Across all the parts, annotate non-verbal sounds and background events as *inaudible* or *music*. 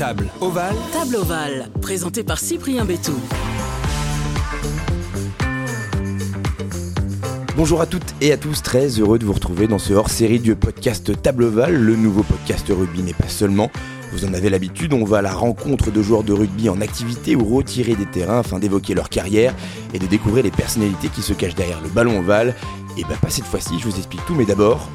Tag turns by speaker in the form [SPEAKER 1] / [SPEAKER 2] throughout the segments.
[SPEAKER 1] Table ovale.
[SPEAKER 2] Table ovale, présenté par Cyprien Bétou.
[SPEAKER 3] Bonjour à toutes et à tous, très heureux de vous retrouver dans ce hors-série du podcast Table Ovale. Le nouveau podcast rugby n'est pas seulement, vous en avez l'habitude, on va à la rencontre de joueurs de rugby en activité ou retirés des terrains afin d'évoquer leur carrière et de découvrir les personnalités qui se cachent derrière le ballon ovale. Et bah pas cette fois-ci, je vous explique tout, mais d'abord,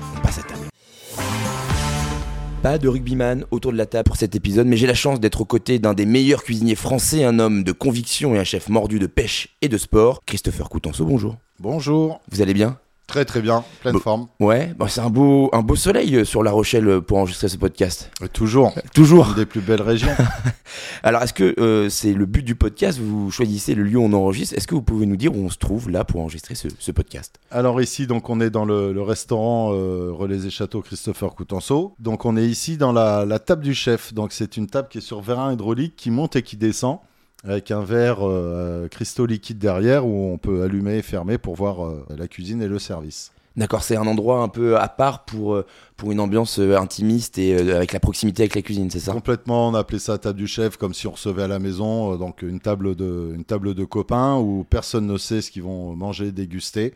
[SPEAKER 3] Pas de rugbyman autour de la table pour cet épisode, mais j'ai la chance d'être aux côtés d'un des meilleurs cuisiniers français, un homme de conviction et un chef mordu de pêche et de sport, Christopher Coutenceau, bonjour.
[SPEAKER 4] Bonjour.
[SPEAKER 3] Vous allez bien?
[SPEAKER 4] Très très bien, pleine forme.
[SPEAKER 3] Ouais, bah c'est un beau, un beau soleil euh, sur La Rochelle euh, pour enregistrer ce podcast.
[SPEAKER 4] Et toujours,
[SPEAKER 3] Toujours.
[SPEAKER 4] une des plus belles régions. *laughs*
[SPEAKER 3] Alors, est-ce que euh, c'est le but du podcast Vous choisissez le lieu où on enregistre. Est-ce que vous pouvez nous dire où on se trouve là pour enregistrer ce, ce podcast?
[SPEAKER 4] Alors ici, donc on est dans le, le restaurant euh, Relais et Château Christopher Coutenceau. Donc on est ici dans la, la table du chef. Donc c'est une table qui est sur vérin hydraulique qui monte et qui descend avec un verre euh, cristaux liquide derrière où on peut allumer et fermer pour voir euh, la cuisine et le service.
[SPEAKER 3] D'accord, c'est un endroit un peu à part pour, euh, pour une ambiance euh, intimiste et euh, avec la proximité avec la cuisine, c'est ça?
[SPEAKER 4] Complètement, on a appelé ça table du chef comme si on recevait à la maison, euh, donc une table de, une table de copains où personne ne sait ce qu'ils vont manger, déguster.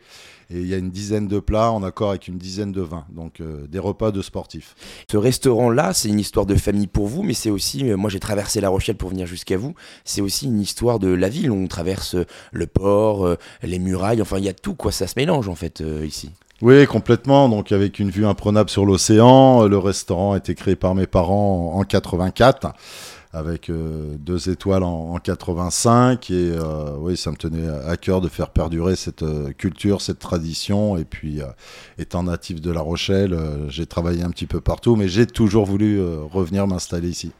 [SPEAKER 4] Et il y a une dizaine de plats en accord avec une dizaine de vins, donc euh, des repas de sportifs.
[SPEAKER 3] Ce restaurant-là, c'est une histoire de famille pour vous, mais c'est aussi, euh, moi j'ai traversé La Rochelle pour venir jusqu'à vous, c'est aussi une histoire de la ville. On traverse le port, euh, les murailles, enfin il y a tout, quoi, ça se mélange en fait ici.
[SPEAKER 4] Oui, complètement. Donc avec une vue imprenable sur l'océan, le restaurant a été créé par mes parents en, en 84 avec euh, deux étoiles en, en 85 et euh, oui, ça me tenait à cœur de faire perdurer cette euh, culture, cette tradition et puis étant natif de La Rochelle, j'ai travaillé un petit peu partout mais j'ai toujours voulu revenir m'installer ici.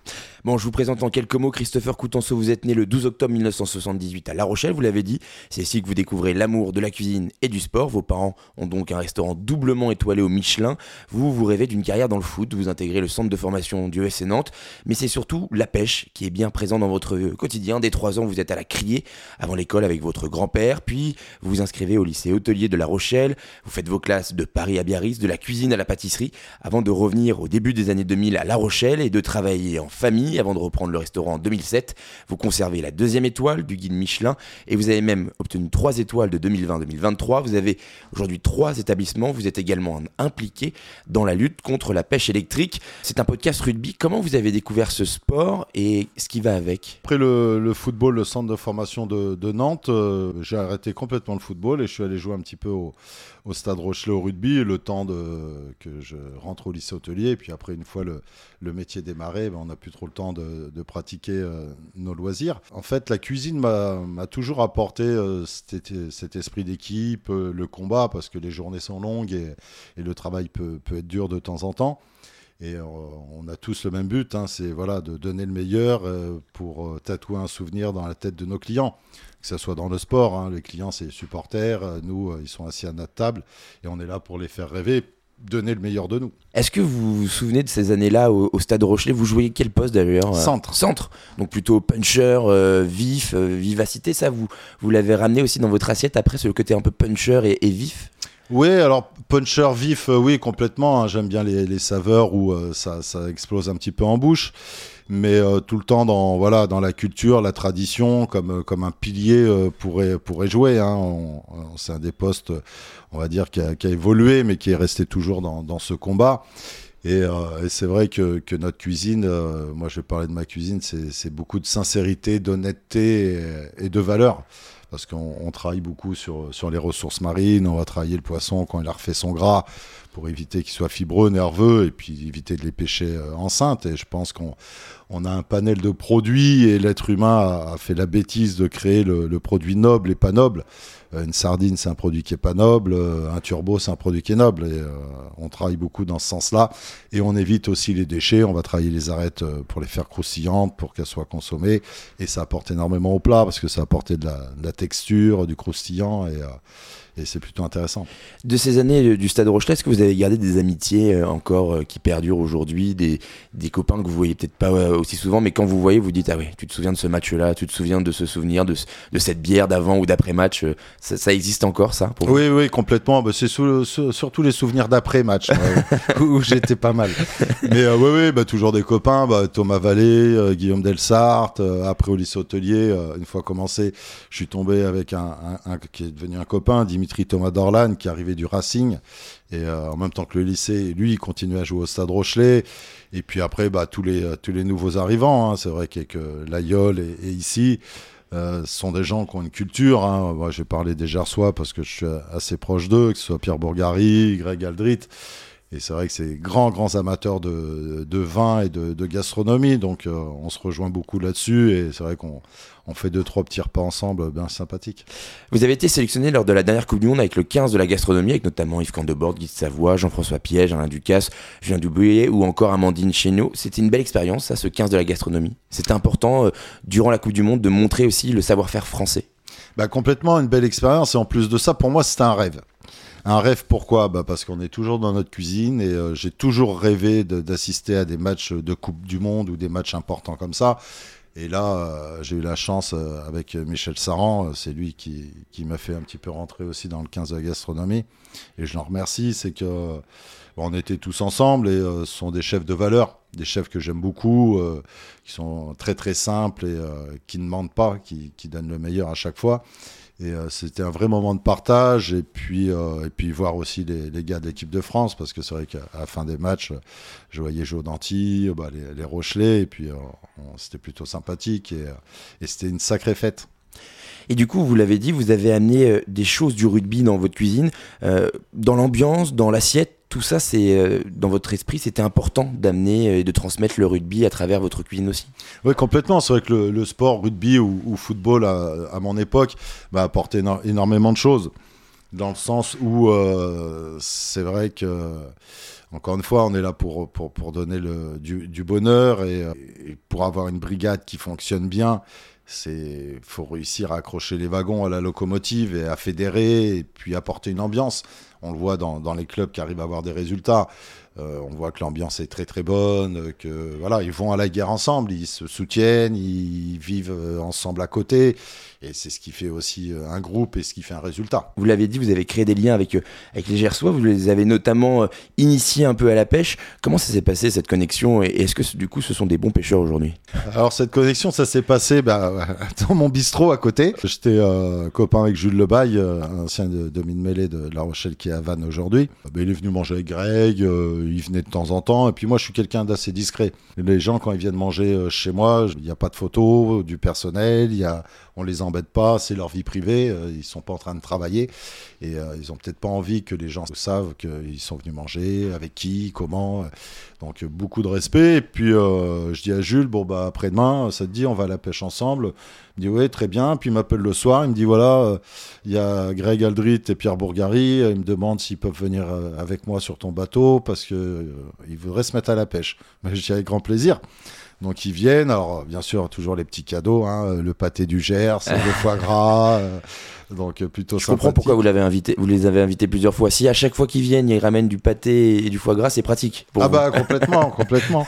[SPEAKER 3] Bon, je vous présente en quelques mots Christopher Coutenceau. Vous êtes né le 12 octobre 1978 à La Rochelle, vous l'avez dit. C'est ici que vous découvrez l'amour de la cuisine et du sport. Vos parents ont donc un restaurant doublement étoilé au Michelin. Vous, vous rêvez d'une carrière dans le foot. Vous intégrez le centre de formation du ESC Nantes. Mais c'est surtout la qui est bien présente dans votre quotidien. Dès 3 ans, vous êtes à la criée avant l'école avec votre grand-père. Puis, vous vous inscrivez au lycée hôtelier de La Rochelle. Vous faites vos classes de Paris à Biarritz, de la cuisine à la pâtisserie, avant de revenir au début des années 2000 à La Rochelle et de travailler en famille avant de reprendre le restaurant en 2007. Vous conservez la deuxième étoile du guide Michelin et vous avez même obtenu trois étoiles de 2020-2023. Vous avez aujourd'hui trois établissements. Vous êtes également impliqué dans la lutte contre la pêche électrique. C'est un podcast rugby. Comment vous avez découvert ce sport et ce qui va avec
[SPEAKER 4] Après le, football, le centre de formation de, Nantes, euh, j'ai arrêté complètement le football et je suis allé jouer un petit peu au, stade Rochelet au rugby, le temps que je rentre au lycée hôtelier. Et puis après, une fois le, métier démarré, ben, on n'a plus trop le temps de, pratiquer euh, nos loisirs. En fait, la cuisine m'a toujours apporté euh, cet, esprit d'équipe, le combat, parce que les journées sont longues et, le travail peut être dur de temps en temps. Et euh, on a tous le même but, hein, c'est voilà, de donner le meilleur euh, pour euh, tatouer un souvenir dans la tête de nos clients. Que ce soit dans le sport, hein, les clients c'est les supporters, nous ils sont assis à notre table et on est là pour les faire rêver, donner le meilleur de nous.
[SPEAKER 3] Est-ce que vous vous souvenez de ces années-là au, au stade Rochelet? Vous jouiez quel poste d'ailleurs
[SPEAKER 4] Centre.
[SPEAKER 3] Centre. Donc plutôt puncher, euh, vif, euh, vivacité. Ça, vous, vous l'avez ramené aussi dans votre assiette après, le côté un peu puncher et, et vif?
[SPEAKER 4] Oui, alors puncher vif, euh, oui, complètement. hein, J'aime bien les, saveurs où euh, ça, explose un petit peu en bouche. Mais euh, tout le temps dans, voilà, dans la culture, la tradition, comme, comme un pilier pourrait, pourrait jouer. Hein. C'est un des postes, on va dire, qui a, évolué, mais qui est resté toujours dans, ce combat. Et, c'est vrai que, notre cuisine, moi je vais parler de ma cuisine, c'est c'est beaucoup de sincérité, d'honnêteté et, et de valeur. Parce qu'on on travaille beaucoup sur, sur les ressources marines, on va travailler le poisson quand il a refait son gras pour éviter qu'il soit fibreux, nerveux, et puis éviter de les pêcher euh, enceintes. Et je pense qu'on on a un panel de produits, et l'être humain a, fait la bêtise de créer le, produit noble et pas noble. Euh, Une sardine, c'est un produit qui est pas noble. euh, Un turbo, c'est un produit qui est noble. Et on travaille beaucoup dans ce sens-là. Et on évite aussi les déchets. On va travailler les arêtes pour les faire croustillantes, pour qu'elles soient consommées. Et ça apporte énormément au plat parce que ça apporte de la, de la texture, du croustillant. Et, et c'est plutôt intéressant.
[SPEAKER 3] De ces années du Stade Rochelet, est-ce que vous avez gardé des amitiés encore qui perdurent aujourd'hui, des, des copains que vous voyez peut-être pas aussi souvent, mais quand vous voyez, vous dites ah oui, tu te souviens de ce match-là, tu te souviens de ce souvenir, de, de cette bière d'avant ou d'après match, ça, existe encore ça
[SPEAKER 4] Oui, oui, complètement. Bah, c'est surtout les souvenirs d'après match *laughs* où j'étais pas mal. Mais oui, oui, bah, toujours des copains, bah, Thomas Vallée, Guillaume Delsart, après au lycée hôtelier, une fois commencé, je suis tombé avec un, qui est devenu un copain, Dimitri Thomas Dorlan, qui arrivait du Racing. Et euh, en même temps que le lycée, lui, il continuait à jouer au Stade Rochelet. Et puis après, bah, tous, les, tous les nouveaux arrivants, hein. c'est vrai que Layol et, ici, euh, sont des gens qui ont une culture. Hein. Moi, j'ai parlé des Gersois parce que je suis assez proche d'eux, que ce soit Pierre Bourgari, Greg Aldrit. Et c'est vrai que c'est grands, grands amateurs de, de vin et de, de gastronomie. Donc, euh, on se rejoint beaucoup là-dessus. Et c'est vrai qu'on on fait deux, trois petits repas ensemble bien sympathiques.
[SPEAKER 3] Vous avez été sélectionné lors de la dernière Coupe du Monde avec le 15 de la gastronomie, avec notamment Yves Candebord, Guy de Savoie, Jean-François Piège, Alain Ducasse, Julien Dubouillet ou encore Amandine Chéneau. C'était une belle expérience, ça, ce 15 de la gastronomie. C'était important, euh, durant la Coupe du Monde, de montrer aussi le savoir-faire français.
[SPEAKER 4] Bah, complètement une belle expérience. Et en plus de ça, pour moi, c'était un rêve. Un rêve pourquoi? Bah Parce qu'on est toujours dans notre cuisine et euh, j'ai toujours rêvé d'assister à des matchs de Coupe du Monde ou des matchs importants comme ça. Et là, euh, j'ai eu la chance euh, avec Michel Saran, c'est lui qui, qui m'a fait un petit peu rentrer aussi dans le 15 de la gastronomie. Et je l'en remercie, c'est que était tous ensemble et ce sont des chefs de valeur, des chefs que j'aime beaucoup, qui sont très très simples et qui ne mentent pas, qui donnent le meilleur à chaque fois. Et euh, c'était un vrai moment de partage. Et puis, euh, voir aussi les, gars de l'équipe de France, parce que c'est vrai qu'à la fin des matchs, je voyais Joe Danty, bah, les, Rochelais, et puis euh, c'était plutôt sympathique. Et c'était une sacrée fête.
[SPEAKER 3] Et du coup, vous l'avez dit, vous avez amené des choses du rugby dans votre cuisine, dans l'ambiance, dans l'assiette tout ça, c'est euh, dans votre esprit, c'était important d'amener et de transmettre le rugby à travers votre cuisine aussi.
[SPEAKER 4] Oui, complètement. C'est vrai que le, sport, rugby ou, football à, mon époque, m'a apporté énormément de choses. Dans le sens où euh, c'est vrai que, encore une fois, on est là pour, donner du, bonheur et, pour avoir une brigade qui fonctionne bien. C'est faut réussir à accrocher les wagons à la locomotive et à fédérer et puis apporter une ambiance. On le voit dans, dans les clubs qui arrivent à avoir des résultats. Euh, on voit que l'ambiance est très très bonne, que voilà, ils vont à la guerre ensemble, ils se soutiennent, ils vivent euh, ensemble à côté. Et c'est ce qui fait aussi euh, un groupe et ce qui fait un résultat.
[SPEAKER 3] Vous l'avez dit, vous avez créé des liens avec, avec les Gersois, vous les avez notamment initiés un peu à la pêche. Comment ça s'est passé cette connexion? Et est-ce que du coup ce sont des bons pêcheurs aujourd'hui?
[SPEAKER 4] Alors cette connexion, ça s'est passé bah, *laughs* dans mon bistrot à côté. J'étais copain avec Jules Lebaille, ancien de, de mine mêlée de La Rochelle qui est à Vannes aujourd'hui. Bah, il est venu manger avec Greg, il venait de temps en temps. Et puis moi, je suis quelqu'un d'assez discret. Les gens, quand ils viennent manger chez moi, il n'y a pas de photos du personnel, il y a on les embête pas, c'est leur vie privée, euh, ils sont pas en train de travailler et euh, ils ont peut-être pas envie que les gens savent qu'ils sont venus manger, avec qui, comment. donc beaucoup de respect. Et puis euh, je dis à Jules, bon bah après-demain, ça te dit, on va à la pêche ensemble. Il me dit oui, très bien. Puis il m'appelle le soir, il me dit voilà, il y a Greg Aldrit et Pierre Bourgari, ils me demandent s'ils peuvent venir avec moi sur ton bateau parce que ils voudraient se mettre à la pêche. Mais je dis avec grand plaisir. Donc ils viennent, alors bien sûr toujours les petits cadeaux, hein, le pâté du Gers, le *laughs* foie gras, euh, donc plutôt.
[SPEAKER 3] Je comprends pourquoi vous l'avez invité, vous les avez invités plusieurs fois. Si à chaque fois qu'ils viennent, ils ramènent du pâté et du foie gras, c'est pratique.
[SPEAKER 4] ah bah complètement, *laughs* complètement.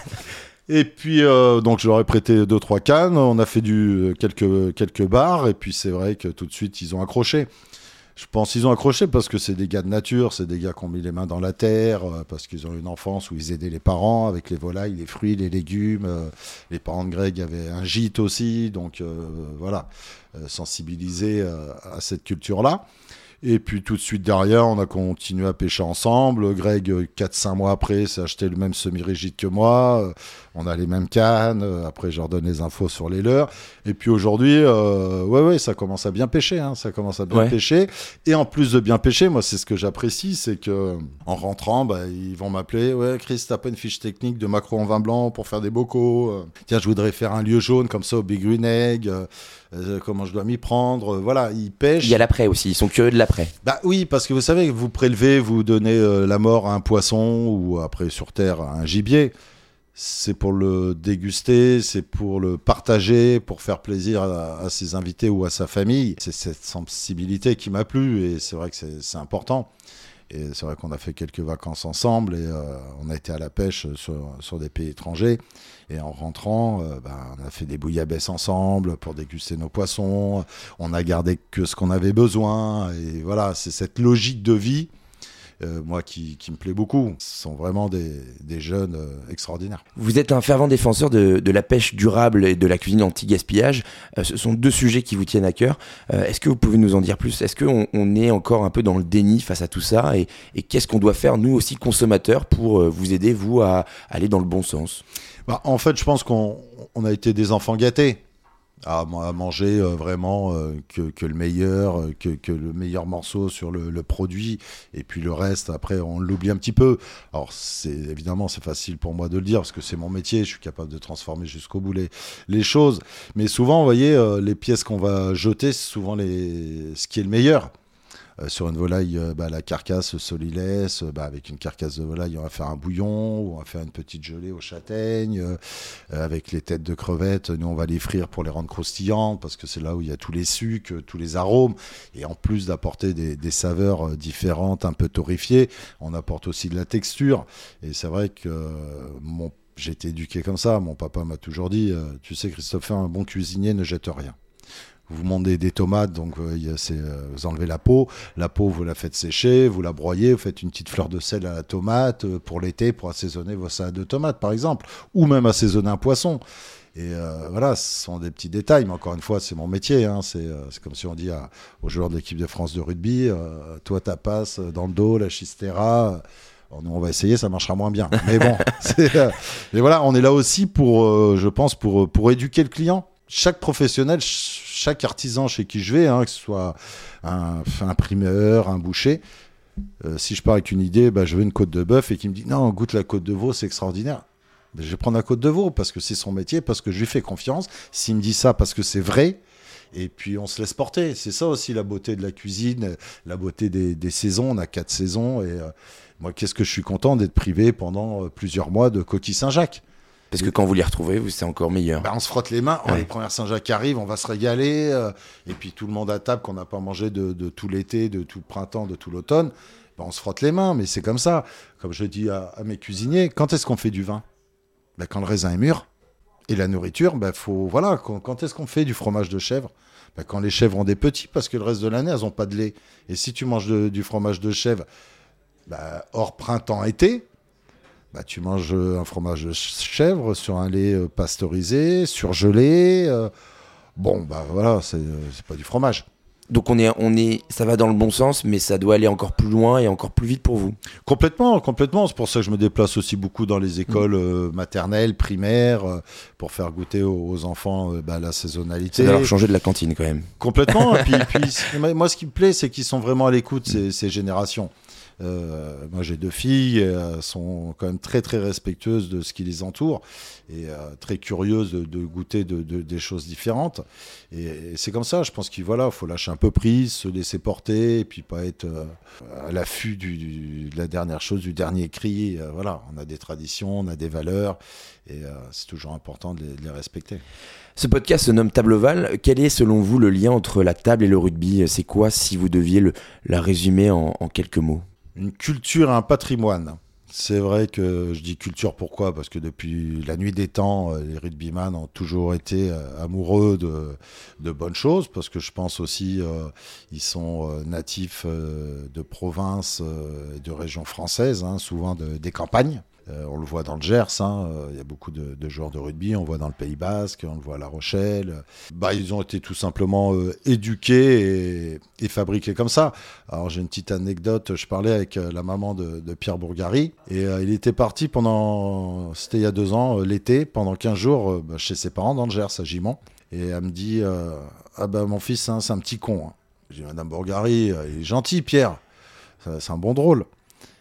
[SPEAKER 4] Et puis euh, donc je leur ai prêté deux trois cannes, on a fait du quelques quelques bars et puis c'est vrai que tout de suite ils ont accroché. Je pense qu'ils ont accroché parce que c'est des gars de nature, c'est des gars qui ont mis les mains dans la terre, euh, parce qu'ils ont une enfance où ils aidaient les parents avec les volailles, les fruits, les légumes. Euh, les parents de Greg avaient un gîte aussi, donc euh, voilà, sensibiliser à cette culture-là. Et puis tout de suite derrière, on a continué à pêcher ensemble. Greg, 4-5 mois après, s'est acheté le même semi-rigide que moi. On a les mêmes cannes. Après, je leur donne les infos sur les leurs. Et puis aujourd'hui, euh, ouais, ouais, ça commence à bien pêcher. Hein. Ça commence à bien pêcher. Et en plus de bien pêcher, moi, c'est ce que j'apprécie, c'est que en rentrant, bah, ils vont m'appeler. Ouais, Chris, t'as pas une fiche technique de macro en vin blanc pour faire des bocaux. Tiens, je voudrais faire un lieu jaune comme ça au Big Green Egg. Euh, comment je dois m'y prendre. Voilà, ils pêchent.
[SPEAKER 3] Il y a l'après aussi, ils sont curieux de l'après.
[SPEAKER 4] Bah oui, parce que vous savez, vous prélevez, vous donnez euh, la mort à un poisson ou après sur Terre à un gibier. c'est pour le déguster, c'est pour le partager, pour faire plaisir à, ses invités ou à sa famille. C'est cette sensibilité qui m'a plu et c'est vrai que c'est important. Et c'est vrai qu'on a fait quelques vacances ensemble et euh, on a été à la pêche sur, des pays étrangers. Et en rentrant, euh, ben, on a fait des bouillabaisse ensemble pour déguster nos poissons. On a gardé que ce qu'on avait besoin. Et voilà, c'est cette logique de vie moi, qui, me plaît beaucoup. Ce sont vraiment des, jeunes euh, extraordinaires.
[SPEAKER 3] Vous êtes un fervent défenseur de, la pêche durable et de la cuisine anti-gaspillage. Euh, ce sont deux sujets qui vous tiennent à cœur. Est-ce que vous pouvez nous en dire plus? Est-ce qu'on on est encore un peu dans le déni face à tout ça? Et, qu'est-ce qu'on doit faire, nous aussi consommateurs, pour vous aider, vous, à aller dans le bon sens?
[SPEAKER 4] Bah, En fait, je pense qu'on a été des enfants gâtés à, manger euh, vraiment euh, que, le meilleur, euh, que, le meilleur morceau sur le, produit, et puis le reste, après, on l'oublie un petit peu. Alors, c'est évidemment, c'est facile pour moi de le dire, parce que c'est mon métier, je suis capable de transformer jusqu'au bout les, les, choses. Mais souvent, vous voyez, les pièces qu'on va jeter, c'est souvent les, ce qui est le meilleur. Euh, sur une volaille, euh, bah, la carcasse solilès, euh, bah, avec une carcasse de volaille, on va faire un bouillon, ou on va faire une petite gelée aux châtaignes, avec les têtes de crevettes, nous on va les frire pour les rendre croustillantes, parce que c'est là où il y a tous les sucs, tous les arômes, et en plus d'apporter des, saveurs différentes, un peu torréfiées, on apporte aussi de la texture, et c'est vrai que j'ai été éduqué comme ça. Mon papa m'a toujours dit, tu sais Christophe, un bon cuisinier ne jette rien vous montez des tomates, donc euh, euh, vous enlevez la peau. La peau, vous la faites sécher, vous la broyez, vous faites une petite fleur de sel à la tomate euh, pour l'été, pour assaisonner vos salades de tomates, par exemple, ou même assaisonner un poisson. Et voilà, ce sont des petits détails, mais encore une fois, c'est mon métier. Hein. c'est comme si on dit aux joueurs de l'équipe de France de rugby, toi ta passe dans le dos, la chistera. nous, on va essayer, ça marchera moins bien. Mais bon, *laughs* mais voilà, on est là aussi pour, je pense, pour, pour éduquer le client. Chaque professionnel, chaque artisan chez qui je vais, hein, que ce soit un, imprimeur, un boucher, euh, si je pars avec une idée, bah, je veux une côte de bœuf et qui me dit non, goûte la côte de veau, c'est extraordinaire. Je vais prendre la côte de veau parce que c'est son métier, parce que je lui fais confiance. S'il me dit ça parce que c'est vrai, et puis on se laisse porter. C'est ça aussi la beauté de la cuisine, la beauté des, saisons. On a quatre saisons et euh, moi, qu'est-ce que je suis content d'être privé pendant euh, plusieurs mois de coquille Saint-Jacques.
[SPEAKER 3] Parce que quand vous les retrouvez, c'est encore meilleur.
[SPEAKER 4] Bah, on se frotte les mains. les premières Saint-Jacques arrivent, on va se régaler. Euh, et puis tout le monde à table qu'on n'a pas mangé de, tout l'été, de tout le printemps, de tout l'automne. Bah, on se frotte les mains, mais c'est comme ça. Comme je dis à, mes cuisiniers, quand est-ce qu'on fait du vin? Bah, Quand le raisin est mûr. Et la nourriture, faut, voilà, quand, est-ce qu'on fait du fromage de chèvre? Quand les chèvres ont des petits, parce que le reste de l'année, elles n'ont pas de lait. Et si tu manges du fromage de chèvre hors printemps-été, bah, tu manges un fromage de chèvre sur un lait euh, pasteurisé, surgelé. Euh, bon, bah voilà, c'est pas du fromage.
[SPEAKER 3] Donc on est, on est, ça va dans le bon sens, mais ça doit aller encore plus loin et encore plus vite pour vous.
[SPEAKER 4] Complètement, complètement. C'est pour ça que je me déplace aussi beaucoup dans les écoles mm. euh, maternelles, primaires, pour faire goûter aux, enfants bah, la saisonnalité.
[SPEAKER 3] Ça leur changer de la cantine quand même.
[SPEAKER 4] Complètement. et puis, *laughs* moi, ce qui me plaît, c'est qu'ils sont vraiment à l'écoute ces, ces générations. Euh, moi, j'ai deux filles, elles sont quand même très très respectueuses de ce qui les entoure et euh, très curieuses de, goûter de, des choses différentes. Et, c'est comme ça, je pense qu'il faut lâcher un peu prise, se laisser porter et puis pas être euh, à l'affût de la dernière chose, du dernier cri. voilà, on a des traditions, on a des valeurs et c'est toujours important de les, respecter.
[SPEAKER 3] Ce podcast se nomme Table Oval. Quel est selon vous le lien entre la table et le rugby? C'est quoi si vous deviez la résumer en quelques mots?
[SPEAKER 4] Une culture un patrimoine. C'est vrai que je dis culture pourquoi? Parce que depuis la nuit des temps, euh, les rugbyman ont toujours été euh, amoureux de, bonnes choses, parce que je pense aussi euh, ils sont natifs de provinces et de régions françaises, hein, souvent des campagnes. Euh, on le voit dans le Gers, hein, euh, il y a beaucoup de, joueurs de rugby, on le voit dans le Pays Basque, on le voit à La Rochelle. Bah, ils ont été tout simplement euh, éduqués et, fabriqués comme ça. Alors j'ai une petite anecdote, je parlais avec la maman de, Pierre Bourgari et il était parti pendant, c'était il y a deux ans, l'été, pendant 15 jours bah, chez ses parents dans le Gers, à Gimont. Et elle me dit, ah ben mon fils, c'est un petit con. Hein. J'ai dit, Madame Bourgari, il est gentil Pierre, c'est un bon drôle.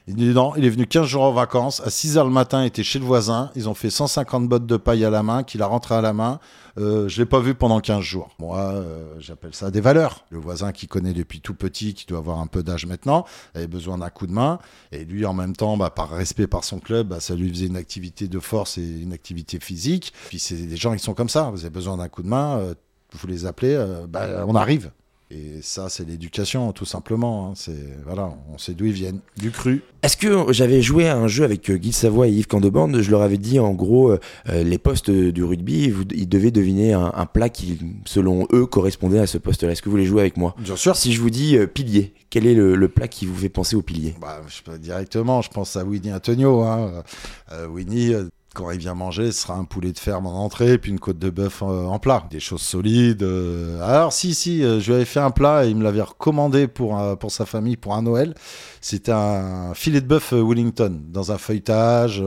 [SPEAKER 4] Il est venu 15 jours en vacances. À 6 h le matin, il était chez le voisin. Ils ont fait 150 bottes de paille à la main, qu'il a rentré à la main. Euh, je l'ai pas vu pendant 15 jours. Moi, euh, j'appelle ça des valeurs. Le voisin qui connaît depuis tout petit, qui doit avoir un peu d'âge maintenant, avait besoin d'un coup de main. Et lui, en même temps, bah, par respect par son club, bah, ça lui faisait une activité de force et une activité physique. Puis c'est des gens qui sont comme ça. Vous avez besoin d'un coup de main, euh, vous les appelez, euh, bah, on arrive. Et ça, c'est l'éducation, tout simplement. hein. C'est voilà, on sait d'où ils viennent, du cru.
[SPEAKER 3] Est-ce que j'avais joué à un jeu avec euh, Guy Savoie et Yves Candebande? Je leur avais dit en gros euh, euh, les postes du rugby, ils devaient deviner un, un plat qui, selon eux, correspondait à ce poste-là. Est-ce que vous voulez jouer avec moi?
[SPEAKER 4] Bien sûr.
[SPEAKER 3] Si je vous dis euh, pilier, quel est le, le plat qui vous fait penser au pilier?
[SPEAKER 4] Bah, je directement, je pense à Winnie Antonio. Hein. Euh, Winnie, quand il vient manger, ce sera un poulet de ferme en entrée, puis une côte de bœuf euh, en plat. Des choses solides. euh. Alors, si, si, euh, je lui avais fait un plat et il me l'avait recommandé pour, pour sa famille, pour un Noël. C'était un filet de bœuf Wellington, dans un feuilletage,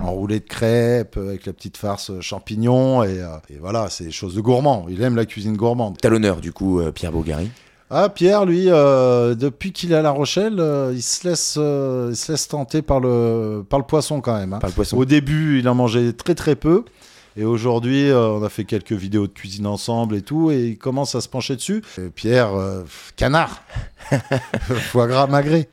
[SPEAKER 4] enroulé de crêpes, avec la petite farce champignons. Et, voilà, c'est des choses de gourmand. Il aime la cuisine gourmande.
[SPEAKER 3] T'as l'honneur, du coup, Pierre Bogary.
[SPEAKER 4] Ah, Pierre, lui, euh, depuis qu'il est à La Rochelle, euh, il, se laisse, euh, il se laisse tenter par le, par le poisson quand même. hein.
[SPEAKER 3] Par le poisson.
[SPEAKER 4] Au début, il en mangeait très très peu. Et aujourd'hui, euh, on a fait quelques vidéos de cuisine ensemble et tout, et il commence à se pencher dessus. Et Pierre, euh, canard, *laughs* foie gras magret.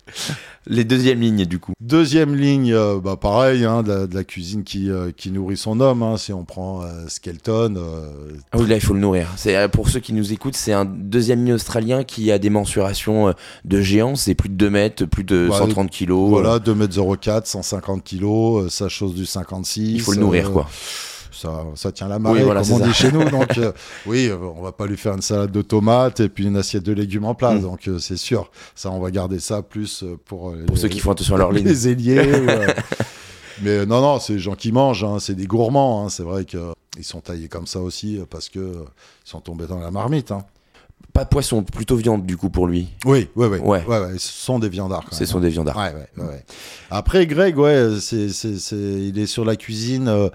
[SPEAKER 3] Les deuxièmes lignes, du coup.
[SPEAKER 4] Deuxième ligne, euh, bah pareil, hein, de, la, de la cuisine qui, euh, qui nourrit son homme. hein. Si on prend euh, Skelton,
[SPEAKER 3] Ah oui, là, il faut le nourrir. C'est Pour ceux qui nous écoutent, c'est un deuxième ligne australien qui a des mensurations de géant. C'est plus de 2 mètres, plus de
[SPEAKER 4] Ouais,
[SPEAKER 3] 130 kilos.
[SPEAKER 4] voilà, 2m04, 150 kg, euh, sa chose du 56.
[SPEAKER 3] Il faut le nourrir, quoi.
[SPEAKER 4] Ça, ça tient la marée,
[SPEAKER 3] Oui, voilà,
[SPEAKER 4] comme on
[SPEAKER 3] ça.
[SPEAKER 4] dit chez nous. Donc, *laughs* euh, oui, euh, on va pas lui faire une salade de tomates et puis une assiette de légumes en place.
[SPEAKER 3] Mm.
[SPEAKER 4] Donc, euh, c'est sûr. Ça, on va garder ça plus pour, euh,
[SPEAKER 3] Pour
[SPEAKER 4] les,
[SPEAKER 3] ceux qui font attention à leur ligne. *laughs*
[SPEAKER 4] les ailiers. *laughs* Mais non, non, c'est des gens qui mangent. hein, c'est des gourmands. hein, c'est vrai qu'ils sont taillés comme ça aussi parce que euh, ils sont tombés dans la marmite. hein.
[SPEAKER 3] Pas de poisson, plutôt viande, du coup, pour lui.
[SPEAKER 4] Oui, oui, oui.
[SPEAKER 3] Ouais.
[SPEAKER 4] Ouais, ouais, ce sont des viandards.
[SPEAKER 3] Ce sont
[SPEAKER 4] hein.
[SPEAKER 3] des viandards.
[SPEAKER 4] Ouais, ouais, ouais. Après, Greg, ouais, c'est, c'est, c'est, il est sur la cuisine, euh,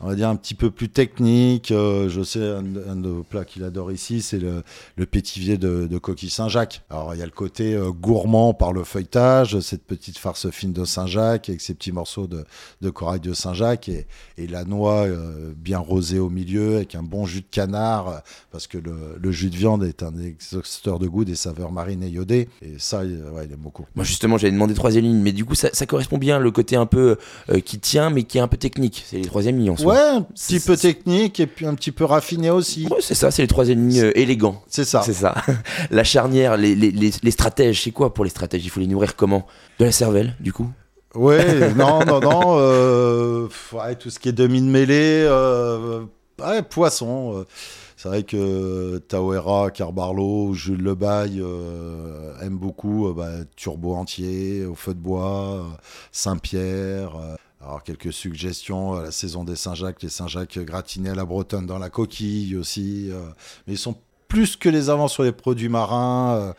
[SPEAKER 4] on va dire un petit peu plus technique. euh, je sais, un, de nos plats qu'il adore ici, c'est le, pétivier de, de coquille Saint-Jacques. Alors, il y a le côté euh, gourmand par le feuilletage, cette petite farce fine de Saint-Jacques avec ces petits morceaux de, corail de Saint-Jacques et, la noix euh, bien rosée au milieu avec un bon jus de canard, parce que le, jus de viande est un exhausteur de goût des saveurs marines et iodées. Et ça, il- ouais, il aime beaucoup.
[SPEAKER 3] Moi, justement, j'avais demandé troisième ligne, mais du coup, ça, correspond bien le côté un peu qui tient, mais qui est un peu technique. C'est les troisièmes lignes.
[SPEAKER 4] Ouais, un petit peu technique et puis un petit peu raffiné aussi.
[SPEAKER 3] Ouais, c'est ça, c'est les troisième lignes euh, élégants.
[SPEAKER 4] C'est ça.
[SPEAKER 3] C'est ça. *laughs* La charnière, les, les, les, les stratèges, c'est quoi pour les stratèges? Il faut les nourrir comment? De la cervelle, du coup?
[SPEAKER 4] Ouais, *laughs* non, non, non. euh, ouais, tout ce qui est demi de mêlée, euh, ouais, poisson. c'est vrai que Tawera, Carbarlo, Jules Lebaille euh, aiment beaucoup euh, bah, Turbo entier, au feu de bois, Saint-Pierre. Euh, alors quelques suggestions, euh, la saison des Saint-Jacques, les Saint-Jacques gratinés à la bretonne dans la coquille aussi. euh, mais ils sont plus que les avants sur les produits marins.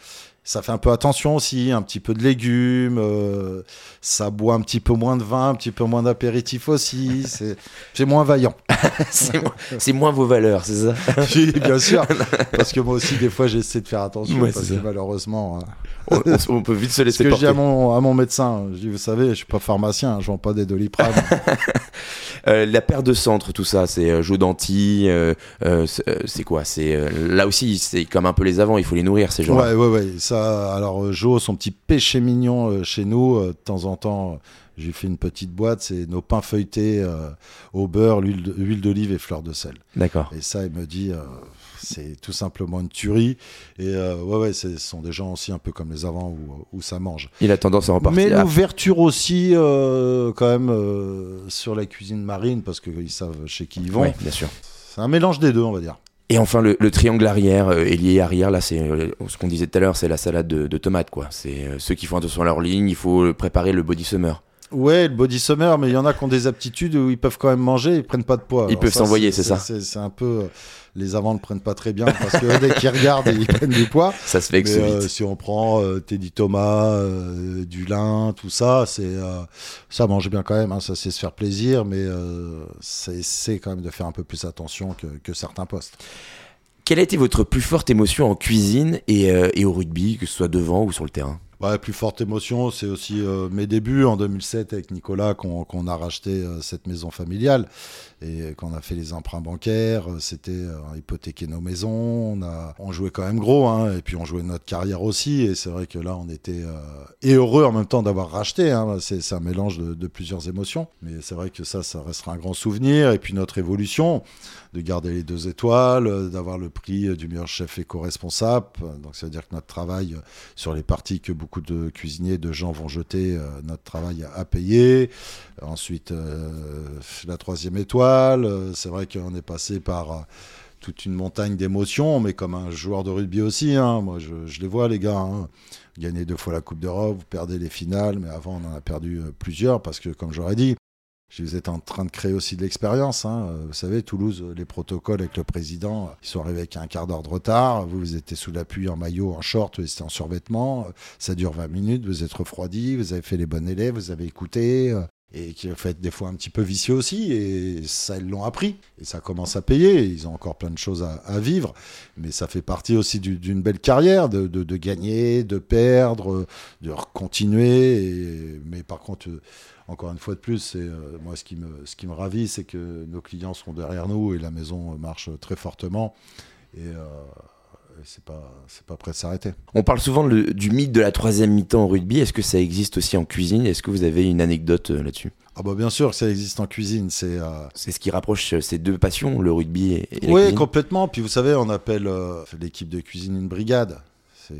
[SPEAKER 4] Euh, ça fait un peu attention aussi, un petit peu de légumes, euh, ça boit un petit peu moins de vin, un petit peu moins d'apéritif aussi, *laughs* c'est moins vaillant. *laughs*
[SPEAKER 3] C'est moins, vos valeurs, c'est ça? *laughs*
[SPEAKER 4] Oui, bien sûr, parce que moi aussi des fois j'essaie de faire attention,
[SPEAKER 3] Ouais,
[SPEAKER 4] parce que malheureusement, hein,
[SPEAKER 3] on, peut vite se
[SPEAKER 4] ce
[SPEAKER 3] laisser
[SPEAKER 4] que je
[SPEAKER 3] porter.
[SPEAKER 4] dis à mon, à mon médecin, je dis, vous savez, je suis pas pharmacien, je vends pas des doliprane.
[SPEAKER 3] Euh, la paire de centre, tout ça, c'est euh, Joe Danty, euh, euh, c'est euh, quoi? C'est euh, là aussi, c'est comme un peu les avants, il faut les nourrir ces gens.
[SPEAKER 4] Ouais, ouais, ouais. Ça, alors, euh, Jo, son petit péché mignon euh, chez nous, euh, de temps en temps, euh, j'ai fait une petite boîte, c'est nos pains feuilletés euh, au beurre, l'huile d'olive et fleur de sel.
[SPEAKER 3] D'accord.
[SPEAKER 4] Et ça, il me dit, euh, c'est tout simplement une tuerie. Et euh, ouais, ouais, ce sont des gens aussi un peu comme les avants où, où ça mange.
[SPEAKER 3] Il a tendance à repartir.
[SPEAKER 4] Mais l'ouverture aussi, euh, quand même, euh, sur la cuisine marine, parce qu'ils savent chez qui ils vont.
[SPEAKER 3] ouais, bien sûr.
[SPEAKER 4] C'est un mélange des deux, on va dire.
[SPEAKER 3] Et enfin, le, le triangle arrière, euh, arrière, là, c'est euh, ce qu'on disait tout à l'heure, c'est la salade de, de tomates, quoi. C'est euh, ceux qui font attention à leur ligne, il faut préparer le body summer.
[SPEAKER 4] Ouais, le body summer, mais il y en a qui ont des aptitudes où ils peuvent quand même manger, ils prennent pas de poids.
[SPEAKER 3] Ils peuvent s'envoyer, c'est ça.
[SPEAKER 4] C'est un peu. euh, Les avants ne prennent pas très bien parce que dès qu'ils regardent, ils prennent du poids. *laughs*
[SPEAKER 3] Ça se fait que
[SPEAKER 4] euh, si on prend euh, Teddy Thomas, euh, du lin, tout ça, c'est euh, ça mange bien quand même. hein, ça c'est se faire plaisir, mais c'est quand même de faire un peu plus attention que, que certains postes.
[SPEAKER 3] Quelle a été votre plus forte émotion en cuisine et, et au rugby, que ce soit devant ou sur le terrain?
[SPEAKER 4] La plus forte émotion, c'est aussi euh, mes débuts en 2007 avec Nicolas, qu'on a racheté euh, cette maison familiale et qu'on a fait les emprunts bancaires. C'était euh, hypothéquer nos maisons. On, a, on jouait quand même gros, hein, et puis on jouait notre carrière aussi. Et c'est vrai que là, on était heureux en même temps d'avoir racheté. Hein, c'est un mélange de, de, plusieurs émotions. Mais c'est vrai que ça, ça restera un grand souvenir. Et puis notre évolution, de garder les deux étoiles, d'avoir le prix du meilleur chef éco-responsable. Donc ça veut dire que notre travail sur les parties que beaucoup de cuisiniers, de gens vont jeter, euh, notre travail à, payer. Ensuite, euh, la troisième étoile. Euh, c'est vrai qu'on est passé par toute une montagne d'émotions, mais comme un joueur de rugby aussi. Hein. Moi, je, les vois, les gars. Hein. Gagner deux fois la Coupe d'Europe, vous perdez les finales, mais avant, on en a perdu plusieurs parce que, comme j'aurais dit, vous êtes en train de créer aussi de l'expérience. Hein. Vous savez, Toulouse, les protocoles avec le président, ils sont arrivés avec un quart d'heure de retard. Vous, vous étiez sous l'appui en maillot, en short, vous étiez en survêtement. Ça dure 20 minutes, vous êtes refroidi, vous avez fait les bons élèves, vous avez écouté. Et qui fait des fois un petit peu vicieux aussi, et ça, ils l'ont appris. Et ça commence à payer. Ils ont encore plein de choses à, vivre. Mais ça fait partie aussi d'une belle carrière, de, gagner, de perdre, de continuer. mais par contre, encore une fois de plus, euh, moi ce qui me ce qui me ravit, c'est que nos clients sont derrière nous et la maison marche très fortement et euh, c'est pas c'est pas prêt de s'arrêter.
[SPEAKER 3] On parle souvent du mythe de la troisième mi-temps au rugby. Est-ce que ça existe aussi en cuisine? Est-ce que vous avez une anecdote euh, là-dessus?
[SPEAKER 4] Ah bah bien sûr, ça existe en cuisine. C'est
[SPEAKER 3] c'est ce qui rapproche ces deux passions, le rugby et, et
[SPEAKER 4] Oui, complètement. Puis vous savez, on appelle l'équipe de cuisine une brigade.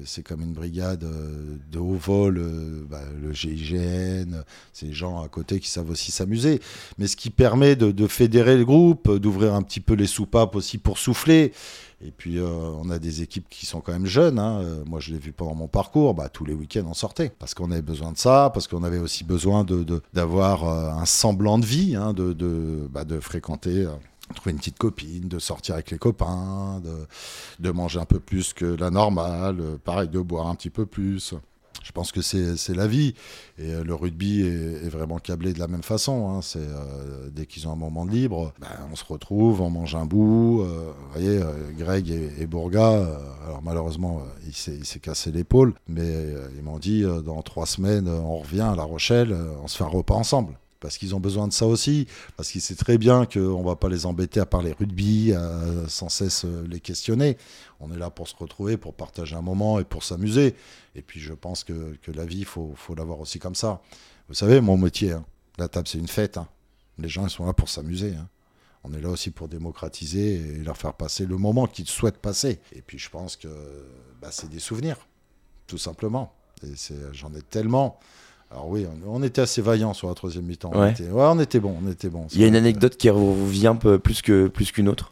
[SPEAKER 4] C'est comme une brigade euh, de haut vol, euh, bah, le GIGN, les gens à côté qui savent aussi s'amuser. Mais ce qui permet de, fédérer le groupe, d'ouvrir un petit peu les soupapes aussi pour souffler. Et puis, euh, on a des équipes qui sont quand même jeunes. Hein. moi, je l'ai vu pendant mon parcours. Bah, tous les week-ends, on sortait. Parce qu'on avait besoin de ça, parce qu'on avait aussi besoin d'avoir un semblant de vie, hein, bah, de fréquenter trouver une petite copine, de sortir avec les copains, de, de manger un peu plus que la normale, euh, pareil, de boire un petit peu plus. Je pense que c'est la vie. Et euh, le rugby est, vraiment câblé de la même façon. Hein. Euh, dès qu'ils ont un moment de libre, ben, on se retrouve, on mange un bout. vous voyez, Greg et, Bourga, alors malheureusement, il s'est cassé l'épaule, mais ils m'ont dit dans trois semaines, on revient à La Rochelle, on se fait un repas ensemble parce qu'ils ont besoin de ça aussi, parce qu'ils savent très bien qu'on ne va pas les embêter à parler rugby, à sans cesse euh, les questionner. On est là pour se retrouver, pour partager un moment et pour s'amuser. Et puis je pense que, que la vie, il faut, faut l'avoir aussi comme ça. Vous savez, mon métier, hein, la table, c'est une fête. Hein. Les gens, ils sont là pour s'amuser. Hein. On est là aussi pour démocratiser et leur faire passer le moment qu'ils souhaitent passer. Et puis je pense que bah, c'est des souvenirs, tout simplement. Et j'en ai tellement. Alors oui, on, était assez vaillants sur la troisième mi-temps. Ouais. On, était, bon, on était bon.
[SPEAKER 3] Il y a une anecdote qui revient plus que plus qu'une autre.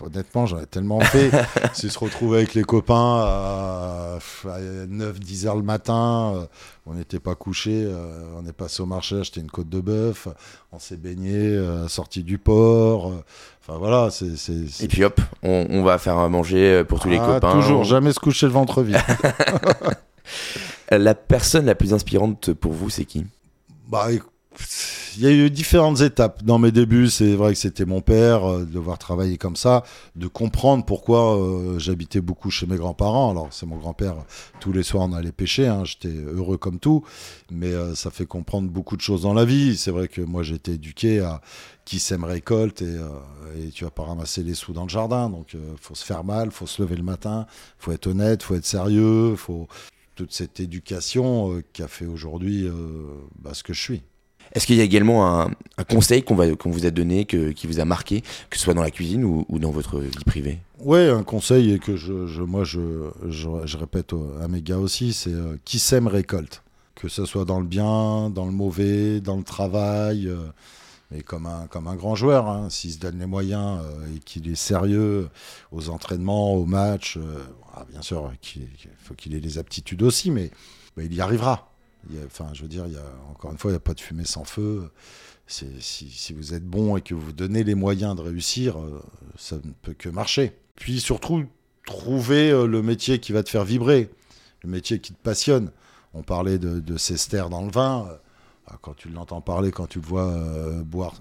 [SPEAKER 4] honnêtement, j'en ai tellement fait. *laughs* c'est se retrouver avec les copains à, 9-10 heures le matin. Euh, on n'était pas couché. Euh, on est passé au marché acheter une côte de bœuf. On s'est baigné, euh, sorti du port. Enfin voilà, c'est.
[SPEAKER 3] Et puis hop, on, va faire à manger pour tous les ah, copains.
[SPEAKER 4] Toujours, jamais se coucher le ventre vide. *laughs*
[SPEAKER 3] La personne la plus inspirante pour vous, c'est qui?
[SPEAKER 4] Bah, il y a eu différentes étapes. Dans mes débuts, c'est vrai que c'était mon père, euh, de voir travailler comme ça, de comprendre pourquoi euh, j'habitais beaucoup chez mes grands-parents. Alors, c'est mon grand-père, tous les soirs on allait pêcher, hein, j'étais heureux comme tout, mais euh, ça fait comprendre beaucoup de choses dans la vie. C'est vrai que moi j'ai été éduqué à qui sème récolte et, et, tu vas pas ramasser les sous dans le jardin. Donc, faut se faire mal, faut se lever le matin, faut être honnête, faut être sérieux, faut toute cette éducation euh, qui a fait aujourd'hui euh, bah, ce que je suis.
[SPEAKER 3] Est-ce qu'il y a également un, conseil qu'on vous a donné, qui vous a marqué, que ce soit dans la cuisine ou, dans votre vie privée?
[SPEAKER 4] Oui, un conseil que je, moi je, je, répète à mes gars aussi, c'est euh, qui sème récolte. Que ce soit dans le bien, dans le mauvais, dans le travail mais comme un, comme un grand joueur, hein, s'il se donne les moyens euh, et qu'il est sérieux aux entraînements, aux matchs, euh, ah, bien sûr, il faut qu'il ait les aptitudes aussi, mais, il y arrivera. enfin, je veux dire, il y a, encore une fois, il n'y a pas de fumée sans feu. Si, si, vous êtes bon et que vous donnez les moyens de réussir, euh, ça ne peut que marcher. Puis surtout, trouver le métier qui va te faire vibrer, le métier qui te passionne. On parlait de, de Cester dans le vin quand tu l'entends parler, quand tu le vois euh, boire,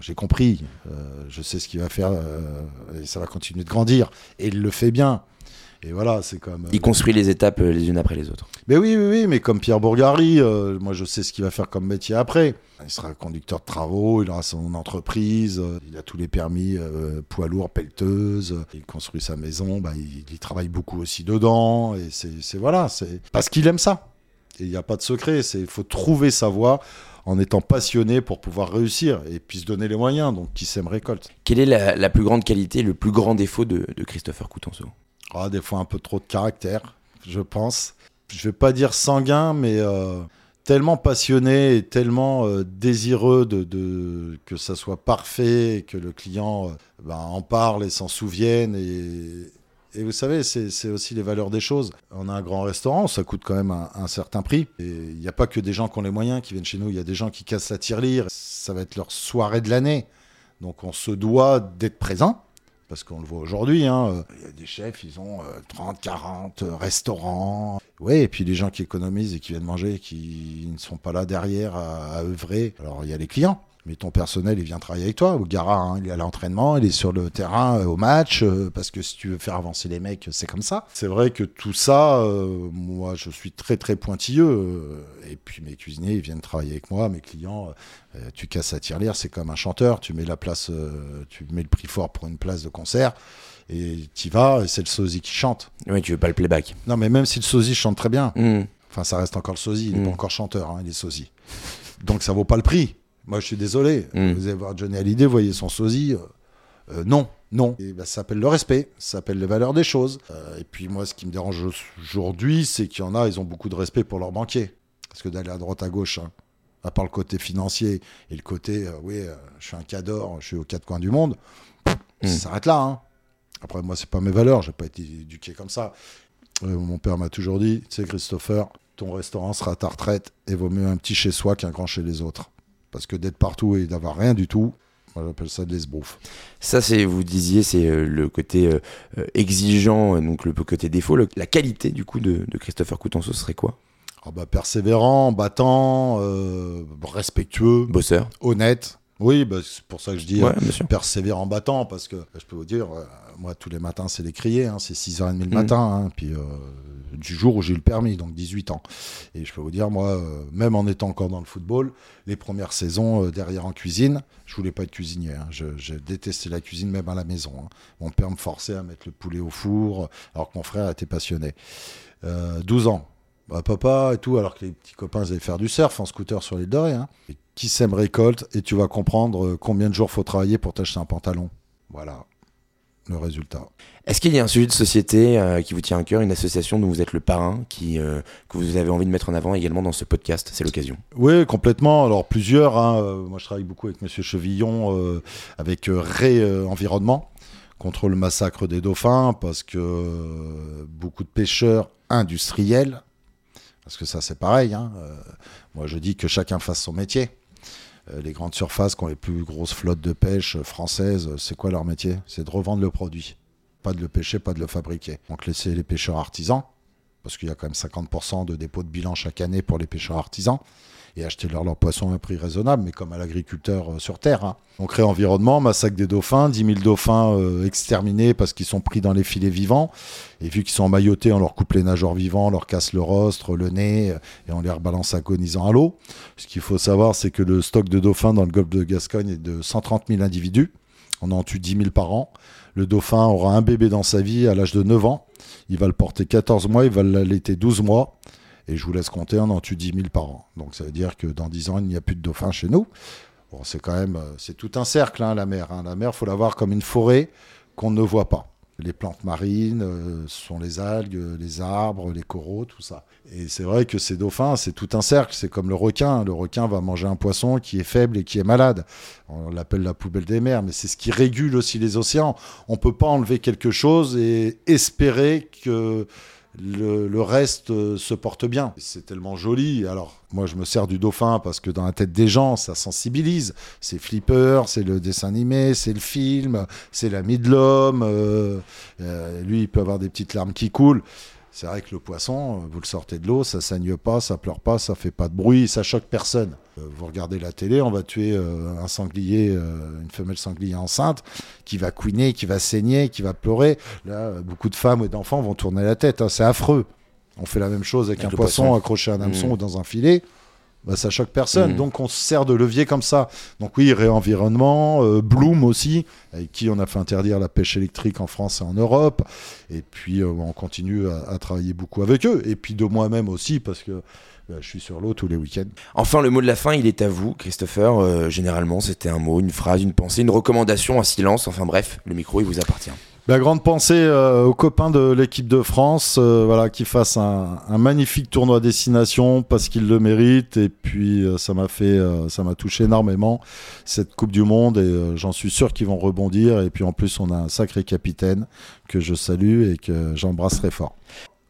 [SPEAKER 4] j'ai compris, euh, je sais ce qu'il va faire euh, et ça va continuer de grandir. Et il le fait bien. Et voilà, c'est comme.
[SPEAKER 3] Il construit les étapes les unes après les autres.
[SPEAKER 4] Mais oui, oui, oui, mais comme Pierre Bourgari, moi je sais ce qu'il va faire comme métier après. Il sera conducteur de travaux, il aura son entreprise, il a tous les permis poids lourd, pelleteuse, il construit sa maison, bah, il, il travaille beaucoup aussi dedans, et c'est- voilà, c'est parce qu'il aime ça. Et il n'y a pas de secret, c'est il faut trouver sa voie en étant passionné pour pouvoir réussir et puis se donner les moyens. Donc qui sème récolte.
[SPEAKER 3] Quelle est la, la plus grande qualité, le plus grand défaut de, de Christopher Coutenceau?
[SPEAKER 4] Ah, des fois un peu trop de caractère, je pense. Je vais pas dire sanguin, mais euh, tellement passionné et tellement euh, désireux de, de- que ça soit parfait, et que le client euh, ben, en parle et s'en souvienne. Et, et vous savez, c'est aussi les valeurs des choses. On a un grand restaurant, ça coûte quand même un, certain prix. Et il n'y a pas que des gens qui ont les moyens qui viennent chez nous, il y a des gens qui cassent la tirelire. Ça va être leur soirée de l'année. Donc on se doit d'être présent. Parce qu'on le voit aujourd'hui, hein, euh, il y a des chefs, ils ont euh, 30, 40 euh, restaurants. Oui, et puis les gens qui économisent et qui viennent manger, qui ne sont pas là derrière à œuvrer. Alors il y a les clients, mais ton personnel, il vient travailler avec toi. Ou Gara, hein, il est à l'entraînement, il est sur le terrain euh, au match, euh, parce que si tu veux faire avancer les mecs, c'est comme ça. C'est vrai que tout ça, euh, moi, je suis très très pointilleux. et puis mes cuisiniers, ils viennent travailler avec moi, mes clients. tu casses la tirelire, c'est comme un chanteur. Tu mets la place, euh, tu mets le prix fort pour une place de concert. Et tu vas, et c'est le sosie qui chante.
[SPEAKER 3] Oui, tu veux pas le playback.
[SPEAKER 4] Non, mais même si le sosie chante très bien,
[SPEAKER 3] Hmm.
[SPEAKER 4] enfin, ça reste encore le sosie, il n'est
[SPEAKER 3] Mm.
[SPEAKER 4] pas encore chanteur, hein, il est sosie. Donc ça vaut pas le prix. Moi, je suis désolé.
[SPEAKER 3] Mm.
[SPEAKER 4] Vous allez voir Johnny Hallyday, vous voyez son sosie. euh, euh, non, non. Et ben, ça s'appelle le respect, ça s'appelle les valeurs des choses. Euh, et puis moi, ce qui me dérange aujourd'hui, c'est qu'il y en a, ils ont beaucoup de respect pour leurs banquiers. Parce que d'aller à droite, à gauche, hein, à part le côté financier et le côté, euh, oui, je suis un cador, je suis aux quatre coins du monde,
[SPEAKER 3] Mm.
[SPEAKER 4] ça s'arrête là. hein. Après, moi, c'est pas mes valeurs, j'ai pas été éduqué comme ça. Mon père m'a toujours dit, tu sais, Christopher, ton restaurant sera ta retraite et vaut mieux un petit chez soi qu'un grand chez les autres. Parce que d'être partout et d'avoir rien du tout, moi j'appelle ça de l'esbrouf.
[SPEAKER 3] Ça, c'est, vous disiez, c'est euh, le côté euh, euh, exigeant, donc le côté défaut. Le- la qualité, du coup, de, de Christopher Coutenceau, ce serait quoi?
[SPEAKER 4] Ah bah, persévérant, battant, euh, respectueux,
[SPEAKER 3] Bosseur
[SPEAKER 4] honnête. Oui, bah, c'est pour ça que je dis
[SPEAKER 3] Ouais,
[SPEAKER 4] persévérant, battant, parce que je peux vous dire, moi tous les matins c'est les crier, hein, c'est 6h30 le
[SPEAKER 3] Mm.
[SPEAKER 4] matin, hein, puis euh, du jour où j'ai eu le permis, donc 18 ans. Et je peux vous dire, moi, euh, même en étant encore dans le football, les premières saisons euh, derrière en cuisine, je voulais pas être cuisinier. hein. Je, je détestais la cuisine même à la maison. hein. Mon père me forçait à mettre le poulet au four, alors que mon frère était passionné. Euh, 12 ans. Bah, papa et tout, alors que les petits copains ils allaient faire du surf en scooter sur l'île de Ré. Hein. Qui sème récolte? Et tu vas comprendre combien de jours faut travailler pour t'acheter un pantalon. Voilà le résultat.
[SPEAKER 3] Est-ce qu'il y a un sujet de société euh, qui vous tient à cœur, une association dont vous êtes le parrain, qui, euh, que vous avez envie de mettre en avant également dans ce podcast? C'est l'occasion.
[SPEAKER 4] Oui, complètement. Alors plusieurs. hein. Euh, Moi, je travaille beaucoup avec Monsieur Chevillon, euh, avec Ré Environnement contre le massacre des dauphins, parce que beaucoup de pêcheurs industriels, parce que ça c'est pareil. hein, moi, je dis que chacun fasse son métier. Euh, les grandes surfaces qui ont les plus grosses flottes de pêche françaises, c'est quoi leur métier? C'est de revendre le produit. Pas de le pêcher, pas de le fabriquer. Donc laisser les pêcheurs artisans, parce qu'il y a quand même 50% de dépôts de bilan chaque année pour les pêcheurs artisans, et acheter leur, leur poisson à un prix raisonnable, mais comme à l'agriculteur euh, sur Terre. Hein. On crée environnement, massacre des dauphins, 10 000 dauphins euh, exterminés parce qu'ils sont pris dans les filets vivants, et vu qu'ils sont emmaillotés, on leur coupe les nageoires vivants, on leur casse le rostre, le nez, euh, et on les rebalance agonisant à l'eau. Ce qu'il faut savoir, c'est que le stock de dauphins dans le golfe de Gascogne est de 130 000 individus. On en tue 10 000 par an. Le dauphin aura un bébé dans sa vie à l'âge de 9 ans. Il va le porter 14 mois, il va l'allaiter 12 mois. Et je vous laisse compter, on en tue 10 000 par an. Donc ça veut dire que dans 10 ans, il n'y a plus de dauphins chez nous. Bon, c'est quand même, euh, c'est tout un cercle, hein, la mer. hein. La mer, faut la voir comme une forêt qu'on ne voit pas. Les plantes marines, euh, ce sont les algues, euh, les arbres, les coraux, tout ça. Et c'est vrai que ces dauphins, c'est tout un cercle. C'est comme le requin. Le requin va manger un poisson qui est faible et qui est malade. On l'appelle la poubelle des mers, mais c'est ce qui régule aussi les océans. On peut pas enlever quelque chose et espérer que le, le reste euh, se porte bien. C'est tellement joli. Alors, moi, je me sers du dauphin parce que dans la tête des gens, ça sensibilise. C'est Flipper, c'est le dessin animé, c'est le film, c'est l'ami de l'homme. euh, euh, lui, il peut avoir des petites larmes qui coulent. C'est vrai que le poisson, vous le sortez de l'eau, ça saigne pas, ça pleure pas, ça fait pas de bruit, ça choque personne. Vous regardez la télé, on va tuer un sanglier, une femelle sanglier enceinte, qui va couiner, qui va saigner, qui va pleurer. Là, beaucoup de femmes et d'enfants vont tourner la tête. Hein. c'est affreux. On fait la même chose avec, un poisson, accroché à un hameçon mmh. ou dans un filet. Bah, ça choque personne. Mmh. Donc on se sert de levier comme ça. Donc oui, réenvironnement, euh, Bloom aussi, avec qui on a fait interdire la pêche électrique en France et en Europe. Et puis euh, on continue à, travailler beaucoup avec eux. Et puis de moi-même aussi, parce que je suis sur l'eau tous les week-ends.
[SPEAKER 3] Enfin, le mot de la fin, il est à vous, Christopher. Euh, généralement, c'était un mot, une phrase, une pensée, une recommandation, un silence. Enfin bref, le micro, il vous appartient.
[SPEAKER 4] La grande pensée euh, aux copains de l'équipe de France, euh, voilà, qui fassent un, magnifique tournoi destination parce qu'ils le méritent. Et puis euh, ça m'a fait, ça m'a touché énormément cette Coupe du Monde et j'en suis sûr qu'ils vont rebondir. Et puis en plus, on a un sacré capitaine que je salue et que j'embrasse très fort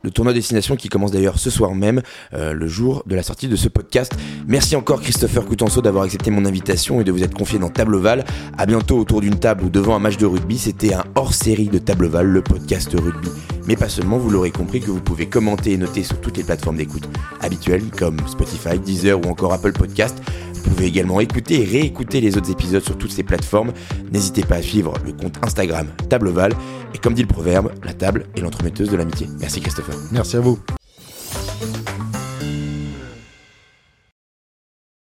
[SPEAKER 3] le tournoi destination qui commence d'ailleurs ce soir même, euh, le jour de la sortie de ce podcast. Merci encore Christopher Coutenceau d'avoir accepté mon invitation et de vous être confié dans Table Val. À bientôt autour d'une table ou devant un match de rugby. C'était un hors-série de Table Val, le podcast rugby. Mais pas seulement, vous l'aurez compris que vous pouvez commenter et noter sur toutes les plateformes d'écoute habituelles comme Spotify, Deezer ou encore Apple Podcast. Vous pouvez également écouter et réécouter les autres épisodes sur toutes ces plateformes. N'hésitez pas à suivre le compte Instagram Tableval. Et comme dit le proverbe, la table est l'entremetteuse de l'amitié. Merci Christopher.
[SPEAKER 4] Merci à vous.